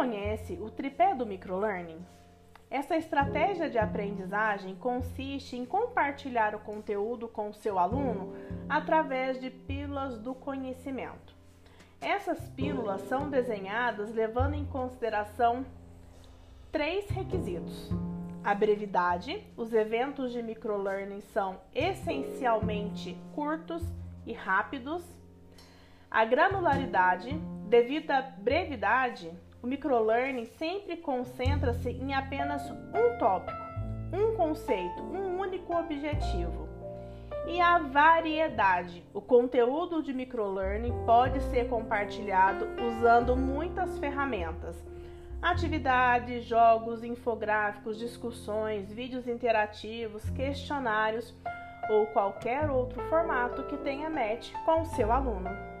conhece o tripé do microlearning? Essa estratégia de aprendizagem consiste em compartilhar o conteúdo com o seu aluno através de pílulas do conhecimento. Essas pílulas são desenhadas levando em consideração três requisitos: a brevidade, os eventos de microlearning são essencialmente curtos e rápidos. A granularidade, devido à brevidade, o microlearning sempre concentra-se em apenas um tópico, um conceito, um único objetivo. E a variedade. O conteúdo de microlearning pode ser compartilhado usando muitas ferramentas. Atividades, jogos, infográficos, discussões, vídeos interativos, questionários ou qualquer outro formato que tenha match com o seu aluno.